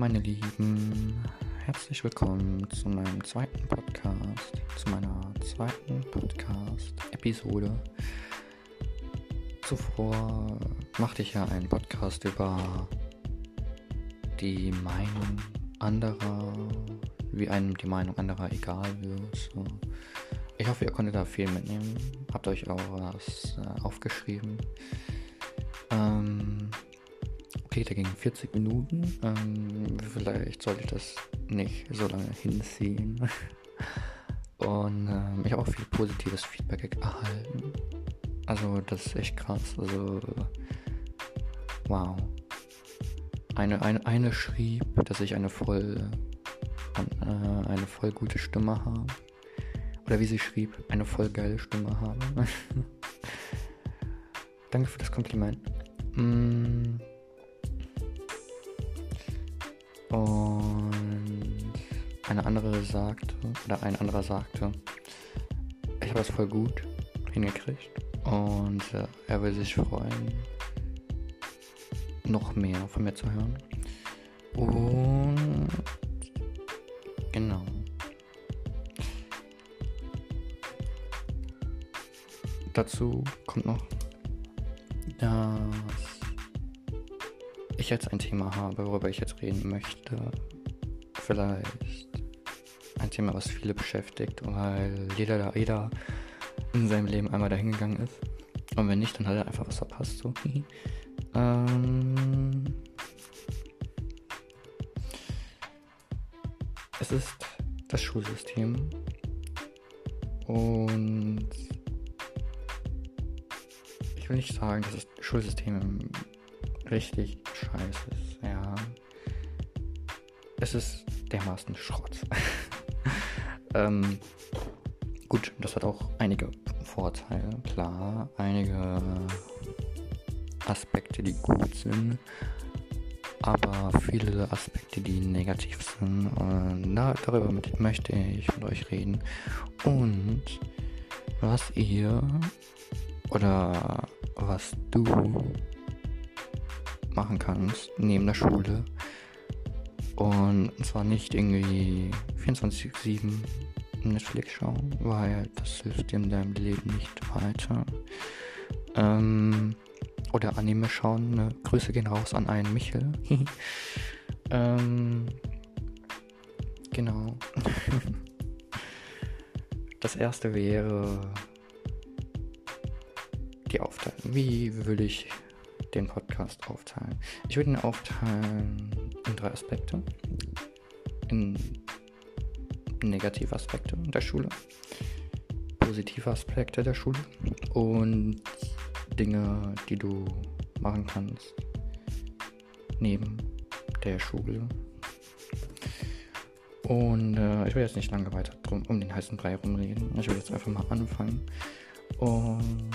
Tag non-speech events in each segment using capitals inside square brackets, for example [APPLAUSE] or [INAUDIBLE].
meine Lieben, herzlich willkommen zu meinem zweiten Podcast, zu meiner zweiten Podcast-Episode. Zuvor machte ich ja einen Podcast über die Meinung anderer, wie einem die Meinung anderer egal wird. Ich hoffe, ihr konntet da viel mitnehmen. Habt euch auch was äh, aufgeschrieben. Ähm, da ging 40 Minuten. Ähm, vielleicht sollte ich das nicht so lange hinziehen. [LAUGHS] Und ähm, ich habe auch viel positives Feedback erhalten. Also das ist echt krass. Also wow. Eine, eine, eine schrieb, dass ich eine voll äh, eine voll gute Stimme habe. Oder wie sie schrieb, eine voll geile Stimme habe. [LAUGHS] Danke für das Kompliment. Mm. Und eine andere sagte, oder ein anderer sagte, ich habe das voll gut hingekriegt und äh, er will sich freuen, noch mehr von mir zu hören. Und genau. Dazu kommt noch, dass ich jetzt ein Thema habe, worüber ich jetzt reden möchte. Vielleicht ein Thema, was viele beschäftigt, weil jeder, jeder in seinem Leben einmal dahingegangen ist. Und wenn nicht, dann hat er einfach was verpasst. So. [LAUGHS] ähm, es ist das Schulsystem. Und ich will nicht sagen, dass das Schulsystem richtig scheiße ist. Ja. Es ist dermaßen Schrott. [LAUGHS] ähm, gut, das hat auch einige Vorteile, klar. Einige Aspekte, die gut sind. Aber viele Aspekte, die negativ sind. Und da, darüber möchte ich mit euch reden. Und was ihr oder was du machen kannst neben der Schule. Und zwar nicht irgendwie 24-7 Netflix schauen, weil das hilft dir in deinem Leben nicht weiter. Ähm, oder Anime schauen. Ne? Grüße gehen raus an einen Michel. [LAUGHS] ähm, genau. [LAUGHS] das erste wäre die Aufteilung. Wie würde ich den Podcast aufteilen? Ich würde ihn aufteilen in drei Aspekte. In negative Aspekte der Schule, positive Aspekte der Schule und Dinge, die du machen kannst neben der Schule. Und äh, ich will jetzt nicht lange weiter drum um den heißen Brei rumreden. Ich will jetzt einfach mal anfangen. Und.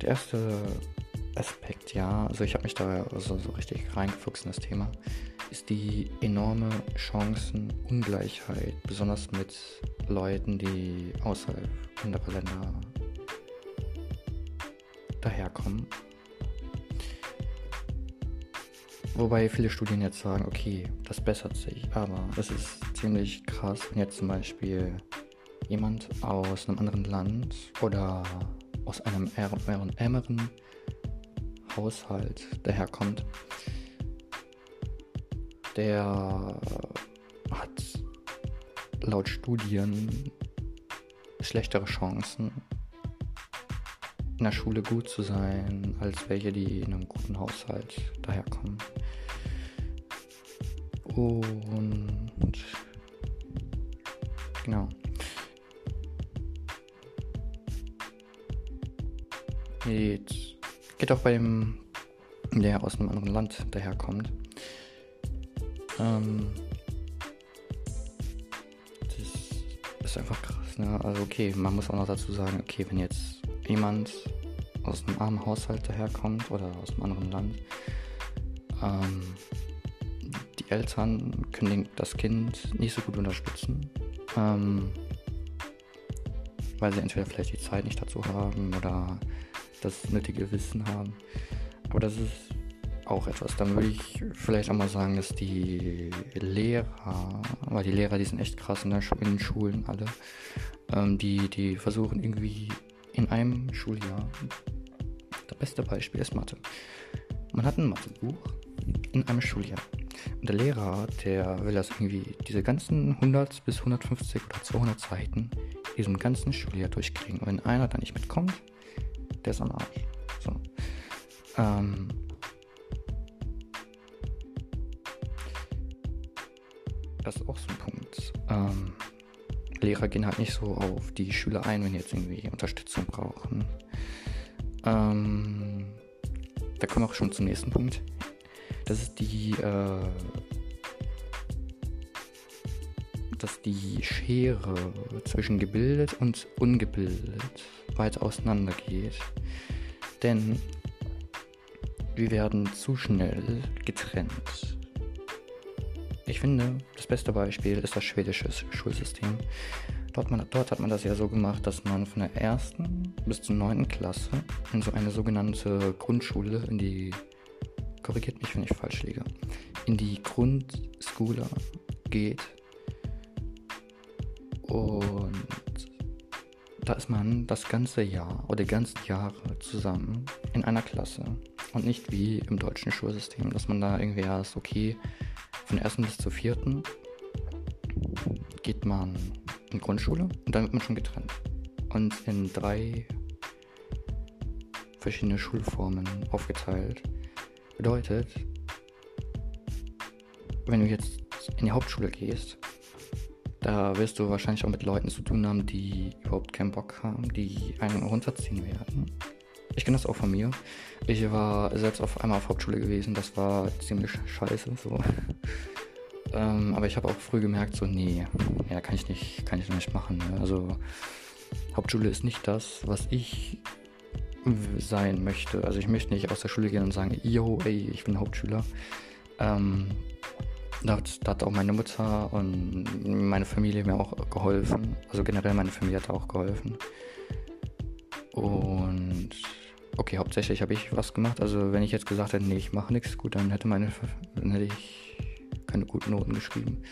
Der erste Aspekt, ja, also ich habe mich da so, so richtig reingefuchst in das Thema, ist die enorme Chancenungleichheit, besonders mit Leuten, die außerhalb anderer Länder daherkommen. Wobei viele Studien jetzt sagen, okay, das bessert sich, aber es ist ziemlich krass, wenn jetzt zum Beispiel jemand aus einem anderen Land oder aus einem ärmeren Haushalt daherkommt, der hat laut Studien schlechtere Chancen in der Schule gut zu sein, als welche, die in einem guten Haushalt daherkommen. Und genau. Jetzt geht auch bei dem, der aus einem anderen Land daherkommt. Ähm, das ist einfach krass, ne? Also okay, man muss auch noch dazu sagen, okay, wenn jetzt jemand aus einem armen Haushalt daherkommt oder aus einem anderen Land, ähm, die Eltern können das Kind nicht so gut unterstützen, ähm, weil sie entweder vielleicht die Zeit nicht dazu haben oder das nötige Wissen haben. Aber das ist auch etwas. Dann würde ich vielleicht auch mal sagen, dass die Lehrer, weil die Lehrer, die sind echt krass in, der, in den Schulen alle, ähm, die, die versuchen irgendwie in einem Schuljahr, das beste Beispiel ist Mathe. Man hat ein Mathebuch in einem Schuljahr. Und der Lehrer, der will das irgendwie, diese ganzen 100 bis 150 oder 200 Seiten, diesem ganzen Schuljahr durchkriegen. Und wenn einer da nicht mitkommt, der ist am Arsch. So. Ähm, das ist auch so ein Punkt. Ähm, Lehrer gehen halt nicht so auf die Schüler ein, wenn die jetzt irgendwie Unterstützung brauchen. Ähm, da kommen wir auch schon zum nächsten Punkt. Das ist die, äh, dass die Schere zwischen gebildet und ungebildet weit auseinander geht. Denn wir werden zu schnell getrennt. Ich finde, das beste Beispiel ist das schwedische Schulsystem. Dort, man, dort, hat man das ja so gemacht, dass man von der ersten bis zur neunten Klasse in so eine sogenannte Grundschule, in die, korrigiert mich, wenn ich falsch liege, in die Grundschule geht. Und da ist man das ganze Jahr oder die ganzen Jahre zusammen in einer Klasse. Und nicht wie im deutschen Schulsystem, dass man da irgendwie erst, okay, von ersten bis zur vierten geht man in Grundschule und dann wird man schon getrennt. Und in drei verschiedene Schulformen aufgeteilt. Bedeutet, wenn du jetzt in die Hauptschule gehst, da wirst du wahrscheinlich auch mit Leuten zu tun haben, die überhaupt keinen Bock haben, die einen runterziehen werden. Ich kenne das auch von mir. Ich war selbst auf einmal auf Hauptschule gewesen, das war ziemlich scheiße. So. [LAUGHS] ähm, aber ich habe auch früh gemerkt, so, nee, ja, kann ich nicht, kann ich nicht machen. Ne? Also Hauptschule ist nicht das, was ich sein möchte. Also ich möchte nicht aus der Schule gehen und sagen, yo, ey, ich bin Hauptschüler. Ähm, da hat, da hat auch meine Mutter und meine Familie mir auch geholfen. Also generell meine Familie hat auch geholfen. Und okay, hauptsächlich habe ich was gemacht. Also wenn ich jetzt gesagt hätte, nee, ich mache nichts, gut, dann hätte meine dann hätte ich keine guten Noten geschrieben.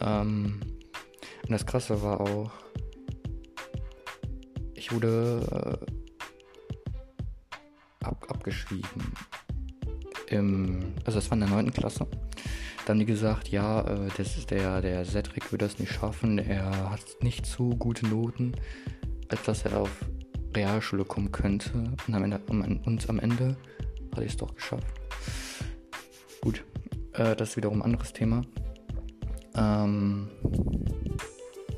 Ähm, und das Krasse war auch, ich wurde äh, ab, abgeschrieben. Im, also das war in der 9. Klasse. Dann gesagt, ja, äh, das der, der Cedric wird das nicht schaffen, er hat nicht so gute Noten, als dass er auf Realschule kommen könnte. Und am Ende, und am Ende hatte ich es doch geschafft. Gut, äh, das ist wiederum ein anderes Thema. Ähm,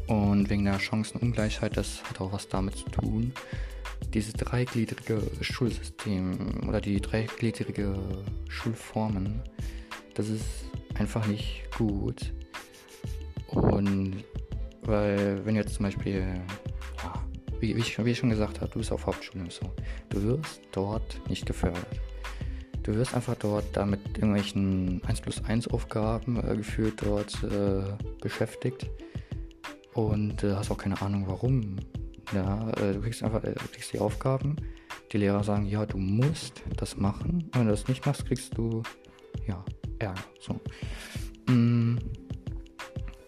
und wegen der Chancenungleichheit, das hat auch was damit zu tun. Dieses dreigliedrige Schulsystem oder die dreigliedrige Schulformen, das ist einfach nicht gut. Und weil, wenn jetzt zum Beispiel, ja, wie, wie, ich, wie ich schon gesagt habe, du bist auf Hauptschule so, du wirst dort nicht gefördert. Du wirst einfach dort damit irgendwelchen 1 plus 1 Aufgaben äh, geführt dort äh, beschäftigt und äh, hast auch keine Ahnung warum. Ja, äh, du kriegst einfach äh, du kriegst die Aufgaben, die Lehrer sagen, ja, du musst das machen. Und wenn du das nicht machst, kriegst du ja Ärger. So. Mm,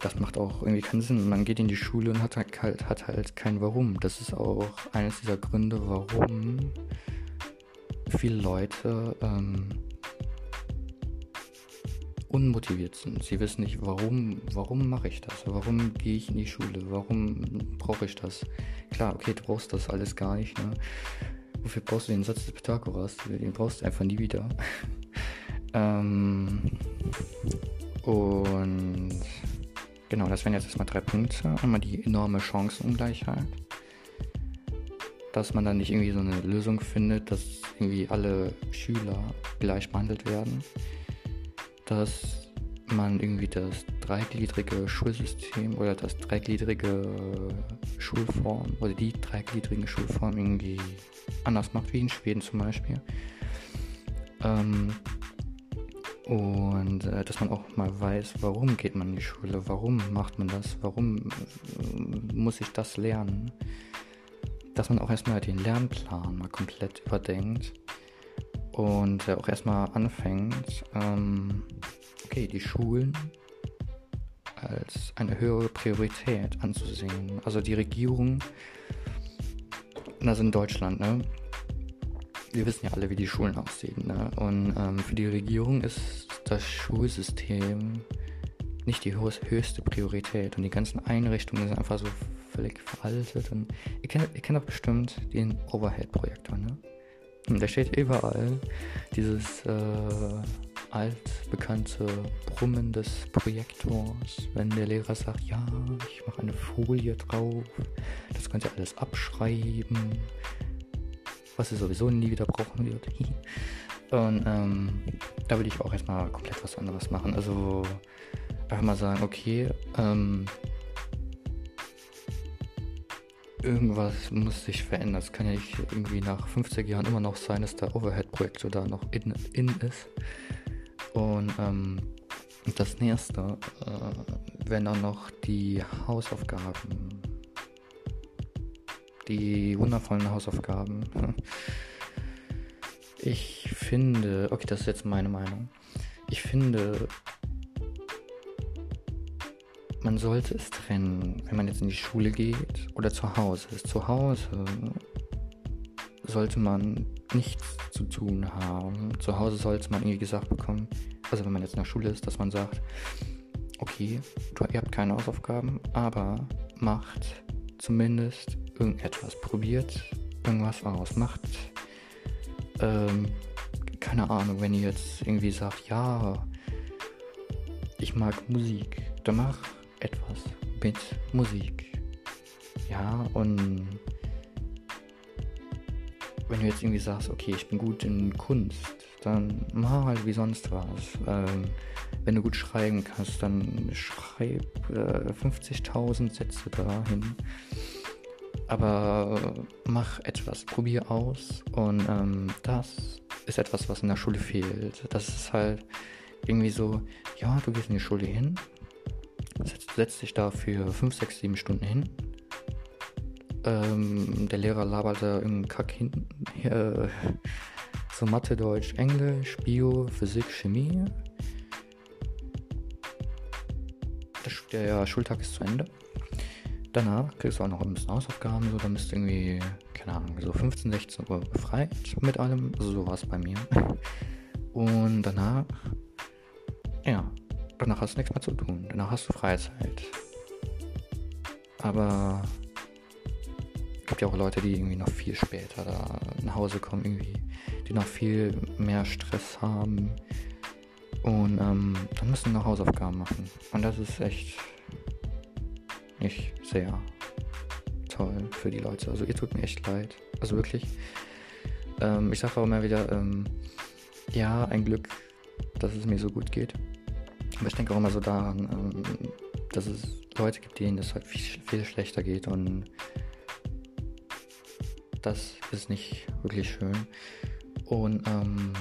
das macht auch irgendwie keinen Sinn. Man geht in die Schule und hat halt, hat halt kein Warum. Das ist auch eines dieser Gründe, warum viele Leute ähm, unmotiviert sind. Sie wissen nicht, warum, warum mache ich das? Warum gehe ich in die Schule? Warum brauche ich das? Klar, okay, du brauchst das alles gar nicht. Ne? Wofür brauchst du den Satz des Pythagoras? Den brauchst du einfach nie wieder. [LAUGHS] ähm, und genau, das wären jetzt erstmal drei Punkte. Einmal die enorme Chancenungleichheit. Dass man dann nicht irgendwie so eine Lösung findet, dass irgendwie alle Schüler gleich behandelt werden. Dass man irgendwie das dreigliedrige Schulsystem oder das dreigliedrige Schulform oder die dreigliedrigen Schulformen irgendwie anders macht, wie in Schweden zum Beispiel. Ähm, und äh, dass man auch mal weiß, warum geht man in die Schule, warum macht man das, warum äh, muss ich das lernen. Dass man auch erstmal den Lernplan mal komplett überdenkt und äh, auch erstmal anfängt, ähm, okay, die Schulen als eine höhere Priorität anzusehen. Also die Regierung, also in Deutschland, ne? Wir wissen ja alle, wie die Schulen aussehen, ne? Und ähm, für die Regierung ist das Schulsystem nicht die höchste Priorität und die ganzen Einrichtungen sind einfach so völlig veraltet. Und ihr kennt, ihr kennt doch bestimmt den Overhead-Projektor, ne? Der steht überall. Dieses äh, altbekannte Brummen des Projektors, wenn der Lehrer sagt, ja, ich mache eine Folie drauf, das könnt ihr alles abschreiben, was ihr sowieso nie wieder brauchen wird. [LAUGHS] Und ähm, da würde ich auch erstmal komplett was anderes machen. Also einfach mal sagen, okay, ähm, irgendwas muss sich verändern. Es kann ja nicht irgendwie nach 50 Jahren immer noch sein, dass der Overhead-Projektor da noch in, in ist. Und ähm, das nächste äh, wären dann noch die Hausaufgaben. Die wundervollen Hausaufgaben. [LAUGHS] Ich finde, okay, das ist jetzt meine Meinung. Ich finde, man sollte es trennen, wenn man jetzt in die Schule geht oder zu Hause ist. Zu Hause sollte man nichts zu tun haben. Zu Hause sollte man irgendwie gesagt bekommen, also wenn man jetzt in der Schule ist, dass man sagt, okay, ihr habt keine Hausaufgaben, aber macht zumindest irgendetwas. Probiert irgendwas aus. Macht, ähm, keine Ahnung, wenn ihr jetzt irgendwie sagt, ja, ich mag Musik, dann mach etwas mit Musik. Ja, und wenn du jetzt irgendwie sagst, okay, ich bin gut in Kunst, dann mach halt wie sonst was. Ähm, wenn du gut schreiben kannst, dann schreib äh, 50.000 Sätze dahin. Aber mach etwas, probier aus. Und ähm, das ist etwas, was in der Schule fehlt. Das ist halt irgendwie so, ja, du gehst in die Schule hin, setzt, setzt dich da für 5, 6, 7 Stunden hin. Ähm, der Lehrer labert da im Kack hinten. Äh, so Mathe, Deutsch, Englisch, Bio, Physik, Chemie. Der Schultag ist zu Ende. Danach kriegst du auch noch ein bisschen Hausaufgaben, so, dann bist du irgendwie, keine Ahnung, so 15, 16 Uhr befreit mit allem. Also so war es bei mir. Und danach, ja, danach hast du nichts mehr zu tun. Danach hast du Freizeit. Aber es gibt ja auch Leute, die irgendwie noch viel später da nach Hause kommen, irgendwie, die noch viel mehr Stress haben. Und ähm, dann müssen noch Hausaufgaben machen. Und das ist echt nicht sehr toll für die Leute. Also ihr tut mir echt leid. Also wirklich. Ähm, ich sage auch immer wieder, ähm, ja, ein Glück, dass es mir so gut geht. Aber ich denke auch immer so daran, ähm, dass es Leute gibt, denen es halt viel, viel schlechter geht und das ist nicht wirklich schön. Und ähm,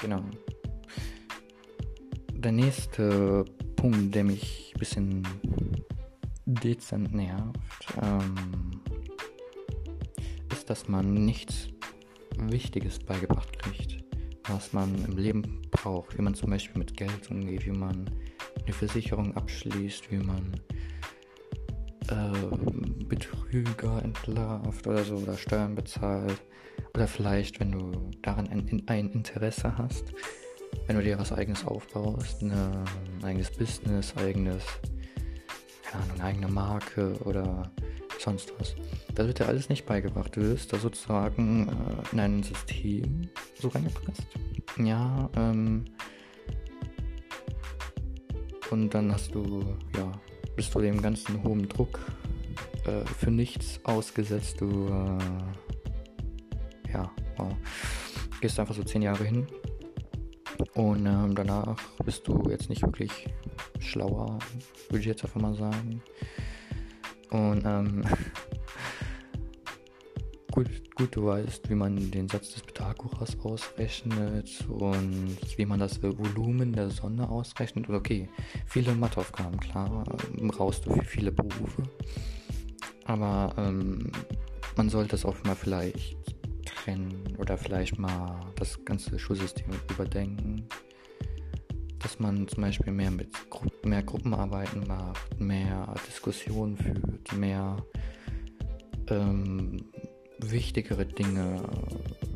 genau. Der nächste Punkt, der mich ein bisschen dezent nervt, ähm, ist, dass man nichts Wichtiges beigebracht kriegt, was man im Leben braucht, wie man zum Beispiel mit Geld umgeht, wie man eine Versicherung abschließt, wie man äh, Betrüger entlarvt oder so oder Steuern bezahlt. Oder vielleicht, wenn du daran ein, ein Interesse hast, wenn du dir was eigenes aufbaust, eine, ein eigenes Business, eigenes, keine Ahnung, eine eigene Marke oder sonst was. Das wird dir alles nicht beigebracht. Du wirst da sozusagen äh, in ein System so reingepresst. Ja, ähm, und dann hast du, ja, bist du dem ganzen hohen Druck äh, für nichts ausgesetzt. Du, äh, ja, wow. gehst einfach so zehn Jahre hin und ähm, danach bist du jetzt nicht wirklich schlauer, würde ich jetzt einfach mal sagen. Und ähm, [LAUGHS] gut, gut, du weißt, wie man den Satz des Pythagoras ausrechnet und wie man das Volumen der Sonne ausrechnet. Und okay, viele Matheaufgaben, klar, brauchst du für viele Berufe. Aber ähm, man sollte es auch mal vielleicht trennen oder vielleicht mal das ganze Schulsystem überdenken. Dass man zum Beispiel mehr mit Gru mehr Gruppenarbeiten macht, mehr Diskussionen führt, mehr ähm, wichtigere Dinge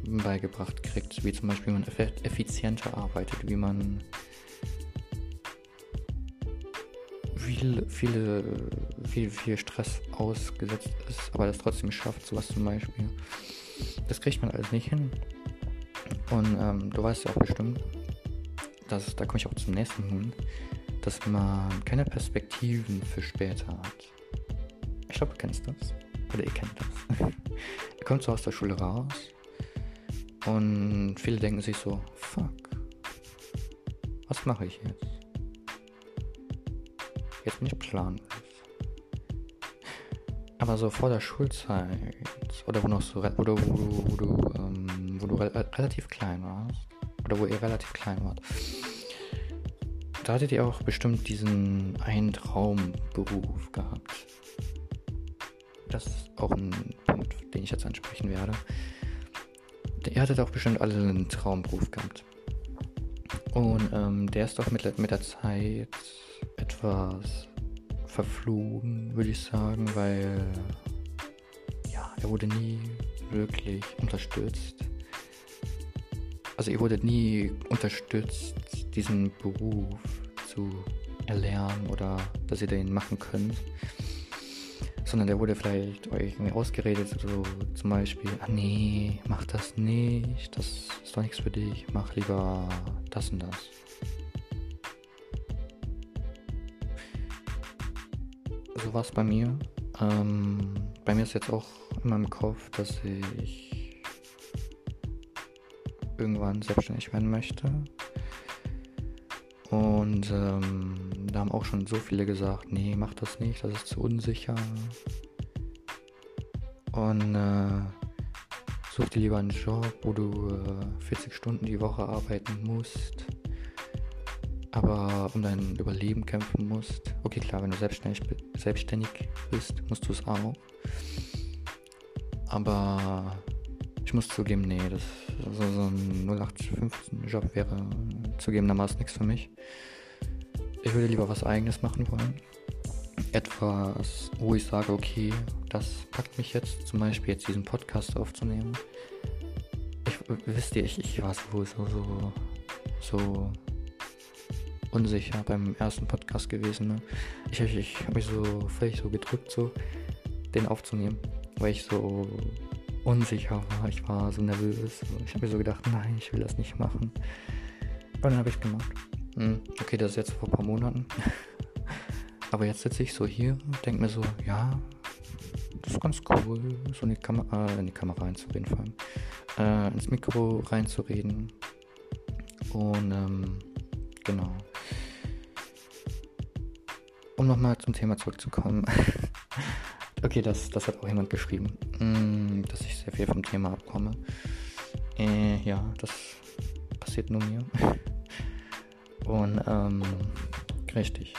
beigebracht kriegt, wie zum Beispiel, wie man effizienter arbeitet, wie man viel, viele, viel, viel Stress ausgesetzt ist, aber das trotzdem schafft, sowas zum Beispiel. Das kriegt man alles nicht hin. Und ähm, du weißt ja auch bestimmt, dass, da komme ich auch zum nächsten Punkt, dass man keine Perspektiven für später hat. Ich glaube, du kennst das. Oder ihr kennt das. [LAUGHS] ihr kommt so aus der Schule raus und viele denken sich so, fuck, was mache ich jetzt? Jetzt bin ich planlos. Aber so vor der Schulzeit oder wo noch so du, wo du, wo du, ähm, wo du re relativ klein warst oder wo ihr relativ klein wart, da hattet ihr auch bestimmt diesen einen Traumberuf gehabt. Das ist auch ein Punkt, den ich jetzt ansprechen werde. Ihr hattet auch bestimmt alle einen Traumberuf gehabt. Und ähm, der ist doch mit, mit der Zeit etwas verflogen, würde ich sagen, weil er wurde nie wirklich unterstützt. Also ihr wurdet nie unterstützt, diesen Beruf zu erlernen oder dass ihr den machen könnt. Sondern der wurde vielleicht euch irgendwie ausgeredet, so zum Beispiel, ah nee, mach das nicht, das ist doch nichts für dich, mach lieber das und das. so war es bei mir. Ähm, bei mir ist jetzt auch in meinem Kopf, dass ich irgendwann selbstständig werden möchte. Und ähm, da haben auch schon so viele gesagt, nee, mach das nicht, das ist zu unsicher. Und äh, such dir lieber einen Job, wo du äh, 40 Stunden die Woche arbeiten musst aber um dein Überleben kämpfen musst. Okay, klar, wenn du selbstständig, selbstständig bist, musst du es auch. Aber ich muss zugeben, nee, das also so ein 0815-Job wäre zugegebenermaßen nichts für mich. Ich würde lieber was eigenes machen wollen. Etwas, wo ich sage, okay, das packt mich jetzt, zum Beispiel jetzt diesen Podcast aufzunehmen. Ich, wisst ihr, ich, ich war so, so, so, so unsicher beim ersten Podcast gewesen. Ne? Ich, ich, ich habe mich so völlig so gedrückt, so den aufzunehmen, weil ich so unsicher war. Ich war so nervös. Ich habe mir so gedacht, nein, ich will das nicht machen. Und dann habe ich gemacht. Hm, okay, das ist jetzt vor ein paar Monaten. [LAUGHS] Aber jetzt sitze ich so hier und denke mir so, ja, das ist ganz cool, so in die, Kam äh, in die Kamera reinzureden, vor allem. Äh, ins Mikro reinzureden. Und ähm, genau. Um nochmal zum Thema zurückzukommen. [LAUGHS] okay, das, das hat auch jemand geschrieben, mm, dass ich sehr viel vom Thema abkomme. Äh, ja, das passiert nur mir. [LAUGHS] Und, ähm, richtig.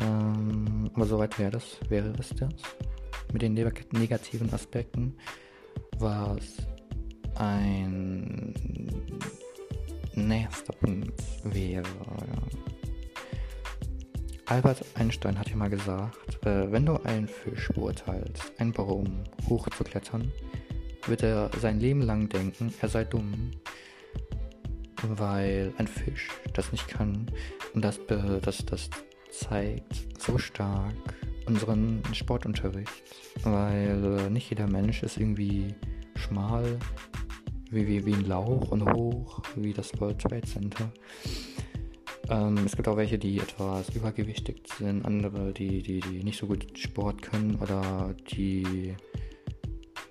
Ähm, aber soweit wäre das, wäre es das. Mit den negativen Aspekten war es ein nächster Punkt wäre, ja Albert Einstein hat ja mal gesagt, äh, wenn du einen Fisch beurteilst, einen Baum hochzuklettern, wird er sein Leben lang denken, er sei dumm. Weil ein Fisch das nicht kann und das, das, das zeigt so stark unseren Sportunterricht. Weil äh, nicht jeder Mensch ist irgendwie schmal, wie, wie, wie ein Lauch und hoch wie das World Trade Center. Ähm, es gibt auch welche, die etwas übergewichtig sind, andere, die, die, die nicht so gut Sport können oder die,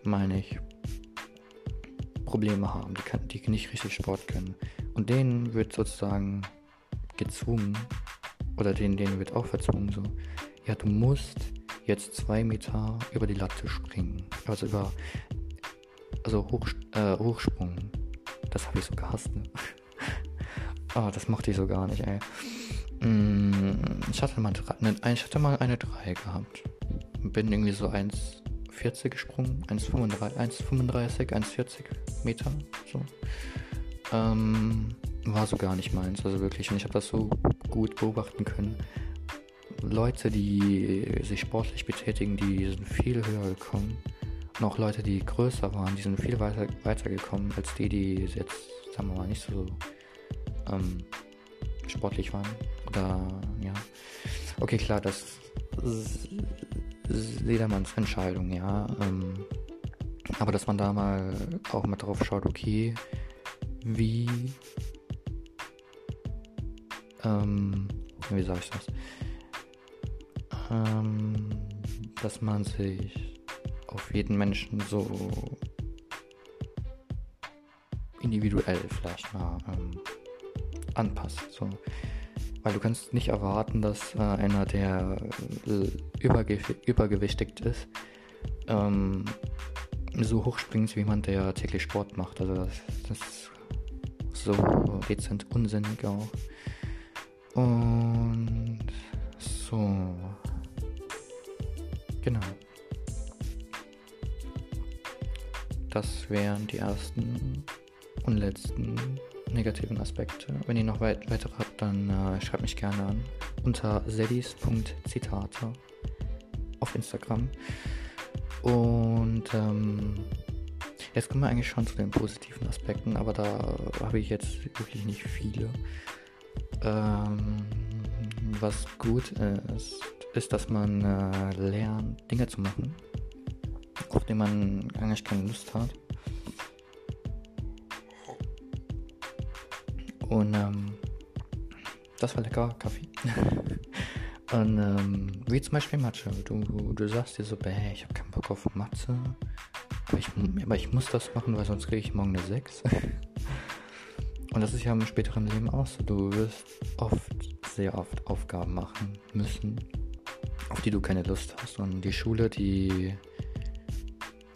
meine ich, Probleme haben, die, kann, die nicht richtig Sport können. Und denen wird sozusagen gezwungen, oder denen, denen wird auch verzwungen, so, ja, du musst jetzt zwei Meter über die Latte springen. Also über, also Hoch, äh, Hochsprung. Das habe ich so gehasst, ne? Oh, das mochte ich so gar nicht, ey. Mm, ich hatte mal, ne, ich hatte mal eine 3 gehabt. Bin irgendwie so 1,94 1,40 gesprungen, 1,35, 1,40 Meter, so. Ähm, war so gar nicht meins, also wirklich. Und ich habe das so gut beobachten können. Leute, die sich sportlich betätigen, die sind viel höher gekommen. Und auch Leute, die größer waren, die sind viel weiter, weiter gekommen als die, die jetzt, sagen wir mal, nicht so ähm, sportlich waren. Oder ja. Okay, klar, das ist jedermanns Entscheidung, ja. Ähm, aber dass man da mal auch mal drauf schaut, okay, wie ähm, wie sage ich das? Ähm, dass man sich auf jeden Menschen so individuell vielleicht mal ähm, anpasst. So. Weil du kannst nicht erwarten, dass äh, einer, der äh, überge übergewichtigt ist, ähm, so hoch springt wie jemand, der täglich Sport macht. Also das, das ist so dezent unsinnig auch. Und so. Genau. Das wären die ersten und letzten negativen Aspekte. Wenn ihr noch weit weitere habt, dann äh, schreibt mich gerne an unter sedis.zitate auf Instagram. Und ähm, jetzt kommen wir eigentlich schon zu den positiven Aspekten, aber da habe ich jetzt wirklich nicht viele. Ähm, was gut ist, ist, dass man äh, lernt, Dinge zu machen, auf die man eigentlich keine Lust hat. Und ähm, das war lecker Kaffee. [LAUGHS] Und ähm, wie zum Beispiel Mathe. Du, du sagst dir so, hey, ich habe keinen Bock auf Mathe. Aber ich, aber ich muss das machen, weil sonst kriege ich morgen eine 6. [LAUGHS] Und das ist ja im späteren Leben auch so. Du wirst oft, sehr oft Aufgaben machen müssen, auf die du keine Lust hast. Und die Schule, die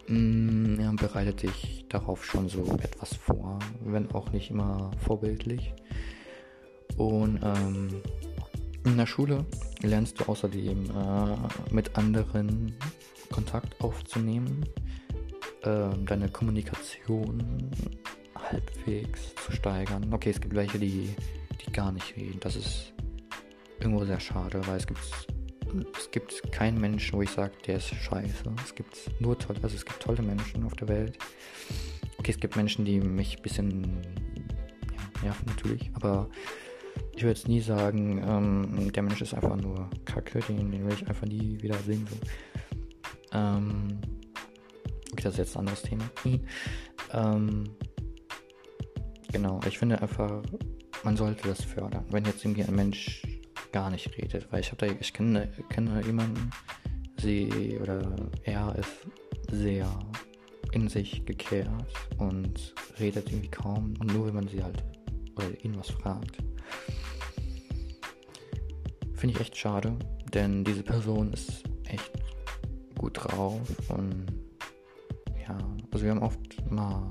mh, mm, ja, bereitet dich darauf schon so etwas vor, wenn auch nicht immer vorbildlich. Und ähm, in der Schule lernst du außerdem äh, mit anderen Kontakt aufzunehmen, äh, deine Kommunikation halbwegs zu steigern. Okay, es gibt welche, die, die gar nicht reden. Das ist irgendwo sehr schade, weil es gibt es gibt keinen Menschen, wo ich sage, der ist scheiße. Es gibt nur tolle, also es gibt tolle Menschen auf der Welt. Okay, es gibt Menschen, die mich ein bisschen ja, nerven natürlich, aber ich würde jetzt nie sagen, ähm, der Mensch ist einfach nur Kacke, den, den will ich einfach nie wieder sehen. So. Ähm, okay, das ist jetzt ein anderes Thema. [CLEARS THROAT] ähm, Genau, ich finde einfach, man sollte das fördern. Wenn jetzt irgendwie ein Mensch gar nicht redet, weil ich habe da, ich kenne, kenne jemanden, sie oder er ist sehr in sich gekehrt und redet irgendwie kaum und nur wenn man sie halt oder ihn was fragt. Finde ich echt schade, denn diese Person ist echt gut drauf und ja, also wir haben oft mal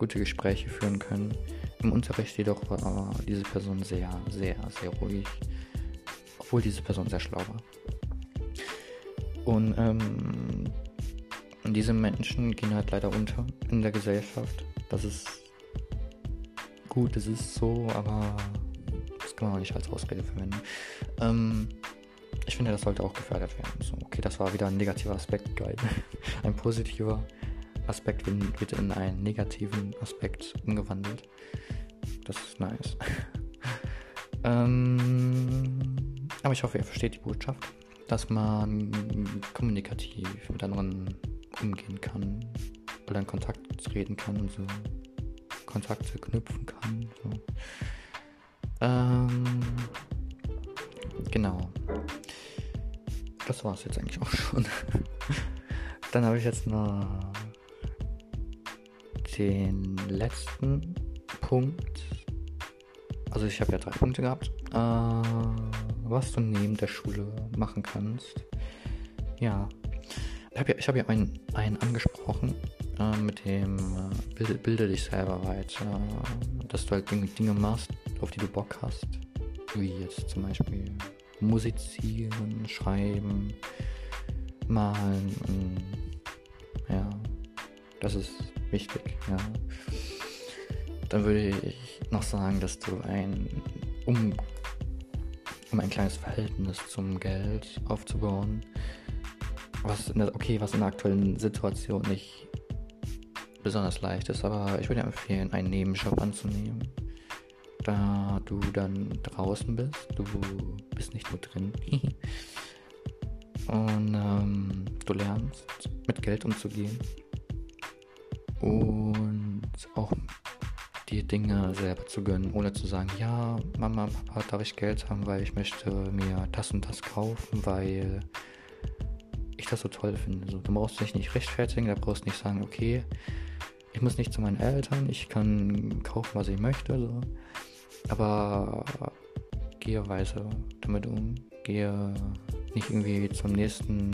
gute Gespräche führen können. Im Unterricht jedoch war diese Person sehr, sehr, sehr ruhig, obwohl diese Person sehr schlau war. Und ähm, diese Menschen gehen halt leider unter in der Gesellschaft. Das ist gut, das ist so, aber das kann man auch nicht als Ausrede verwenden. Ähm, ich finde, das sollte auch gefördert werden. So, okay, das war wieder ein negativer Aspekt, geil. [LAUGHS] ein positiver. Aspekt wird in einen negativen Aspekt umgewandelt. Das ist nice. [LAUGHS] ähm, aber ich hoffe, ihr versteht die Botschaft, dass man kommunikativ mit anderen umgehen kann oder in Kontakt reden kann und so Kontakte knüpfen kann. So. Ähm, genau. Das war es jetzt eigentlich auch schon. [LAUGHS] Dann habe ich jetzt noch den letzten Punkt. Also ich habe ja drei Punkte gehabt. Äh, was du neben der Schule machen kannst. Ja. Ich habe ja, hab ja einen, einen angesprochen äh, mit dem äh, bilde, bilde, dich selber weiter. Dass du halt Dinge machst, auf die du Bock hast. Wie jetzt zum Beispiel musizieren, schreiben, malen. Das ist wichtig, ja. Dann würde ich noch sagen, dass du ein, um, um ein kleines Verhältnis zum Geld aufzubauen, was in der, okay, was in der aktuellen Situation nicht besonders leicht ist, aber ich würde empfehlen, einen Nebenjob anzunehmen, da du dann draußen bist, du bist nicht nur drin. [LAUGHS] Und ähm, du lernst mit Geld umzugehen und auch die Dinge selber zu gönnen, ohne zu sagen, ja, Mama, Papa, darf ich Geld haben, weil ich möchte mir das und das kaufen, weil ich das so toll finde. So, du brauchst dich nicht rechtfertigen, da brauchst nicht sagen, okay, ich muss nicht zu meinen Eltern, ich kann kaufen, was ich möchte, so. aber gehe weise damit um, gehe nicht irgendwie zum nächsten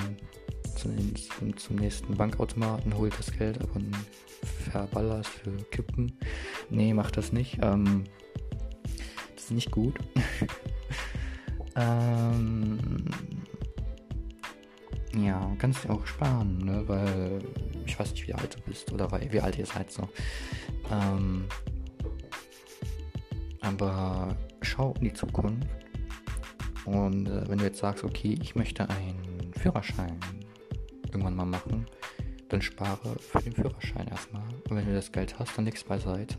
zum, nächsten Bankautomaten, hol das Geld ab und verballert für Kippen. Nee, mach das nicht. Ähm, das ist nicht gut. [LAUGHS] ähm, ja, kannst du auch sparen, ne? weil ich weiß nicht, wie alt du bist oder wie alt ihr seid so. Ähm, aber schau in die Zukunft und äh, wenn du jetzt sagst, okay, ich möchte einen Führerschein irgendwann mal machen, dann spare für den Führerschein erstmal. Und wenn du das Geld hast, dann legst beiseite.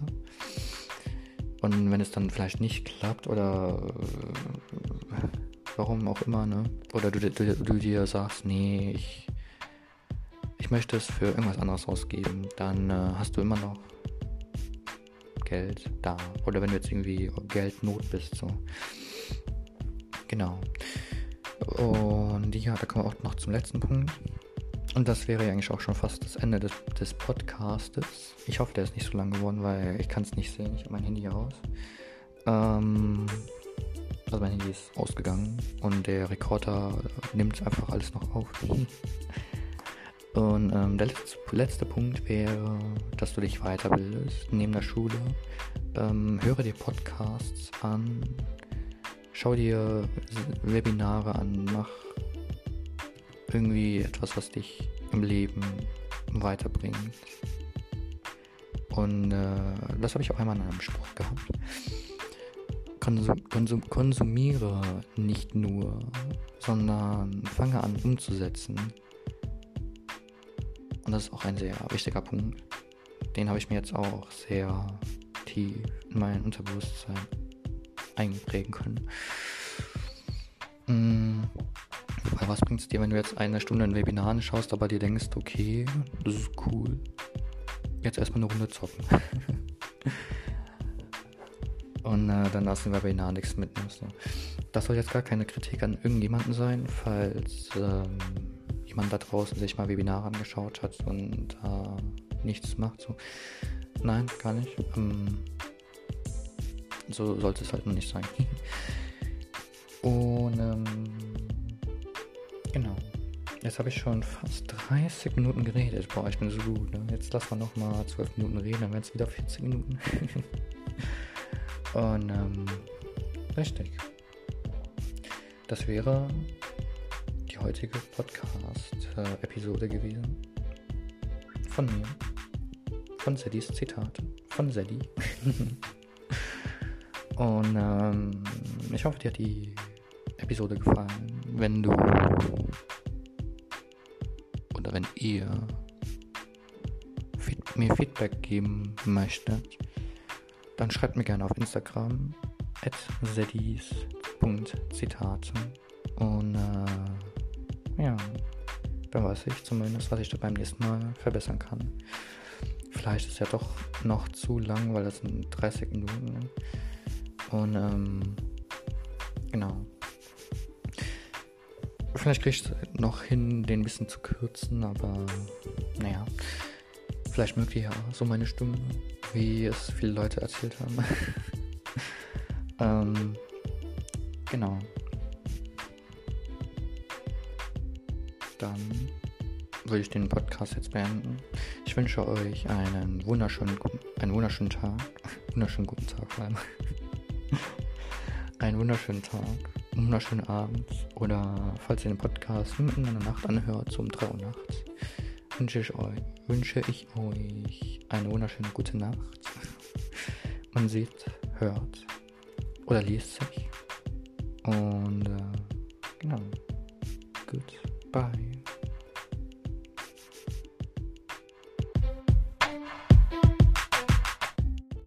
Und wenn es dann vielleicht nicht klappt oder äh, warum auch immer, ne? Oder du, du, du dir sagst, nee, ich, ich möchte es für irgendwas anderes ausgeben, dann äh, hast du immer noch Geld da. Oder wenn du jetzt irgendwie Geldnot bist, so. Genau. Und ja, da kommen wir auch noch zum letzten Punkt. Und das wäre eigentlich auch schon fast das Ende des, des Podcastes. Ich hoffe, der ist nicht so lang geworden, weil ich kann es nicht sehen. Ich habe mein Handy aus. Ähm, also mein Handy ist ausgegangen und der Rekorder nimmt einfach alles noch auf. [LAUGHS] Und ähm, der letzte, letzte, Punkt wäre, dass du dich weiterbildest neben der Schule. Ähm, höre dir Podcasts an, schau dir Webinare an, mach irgendwie etwas, was dich im Leben weiterbringt. Und äh, das habe ich auch einmal in einem Spruch gehabt. Konsum, konsum, konsumiere nicht nur, sondern fange an umzusetzen. Und das ist auch ein sehr wichtiger Punkt. Den habe ich mir jetzt auch sehr tief in mein Unterbewusstsein einprägen können. Mm. Weil was bringt es dir, wenn du jetzt eine Stunde ein Webinar anschaust, aber dir denkst, okay, das ist cool. Jetzt erstmal eine Runde zocken. [LAUGHS] Und äh, dann aus dem Webinar nichts mitnimmst. Ne? Das soll jetzt gar keine Kritik an irgendjemanden sein, falls ähm, jemand da draußen sich mal Webinare angeschaut hat und äh, nichts macht. So. Nein, gar nicht. Ähm, so sollte es halt noch nicht sein. [LAUGHS] Und ähm, genau. Jetzt habe ich schon fast 30 Minuten geredet. Boah, ich bin so gut. Ne? Jetzt lassen wir nochmal 12 Minuten reden, dann werden es wieder 40 Minuten. [LAUGHS] Und ähm, richtig. Das wäre die heutige Podcast-Episode gewesen. Von mir. Von Seddys Zitate. Von Seddy. [LAUGHS] Und ähm, ich hoffe, dir hat die Episode gefallen. Wenn du oder wenn ihr mir Feedback geben möchtet, dann schreibt mir gerne auf Instagram at sedis.zitate und äh, ja, dann weiß ich zumindest, was ich da beim nächsten Mal verbessern kann. Vielleicht ist ja doch noch zu lang, weil das sind 30 Minuten. Und ähm, genau. Vielleicht kriege ich es noch hin, den ein bisschen zu kürzen, aber naja. Vielleicht mögt ihr ja so meine Stimme, wie es viele Leute erzählt haben. [LAUGHS] ähm, genau. Dann würde ich den Podcast jetzt beenden. Ich wünsche euch einen wunderschönen, einen wunderschönen Tag. [LAUGHS] Wunderschönen guten Tag vor allem [LAUGHS] einen wunderschönen Tag, wunderschönen Abend oder falls ihr den Podcast mitten in der Nacht anhört, so um 3 Uhr nachts, wünsche ich euch, wünsche ich euch eine wunderschöne gute Nacht. Man sieht, hört oder liest sich. Und äh, genau. Goodbye.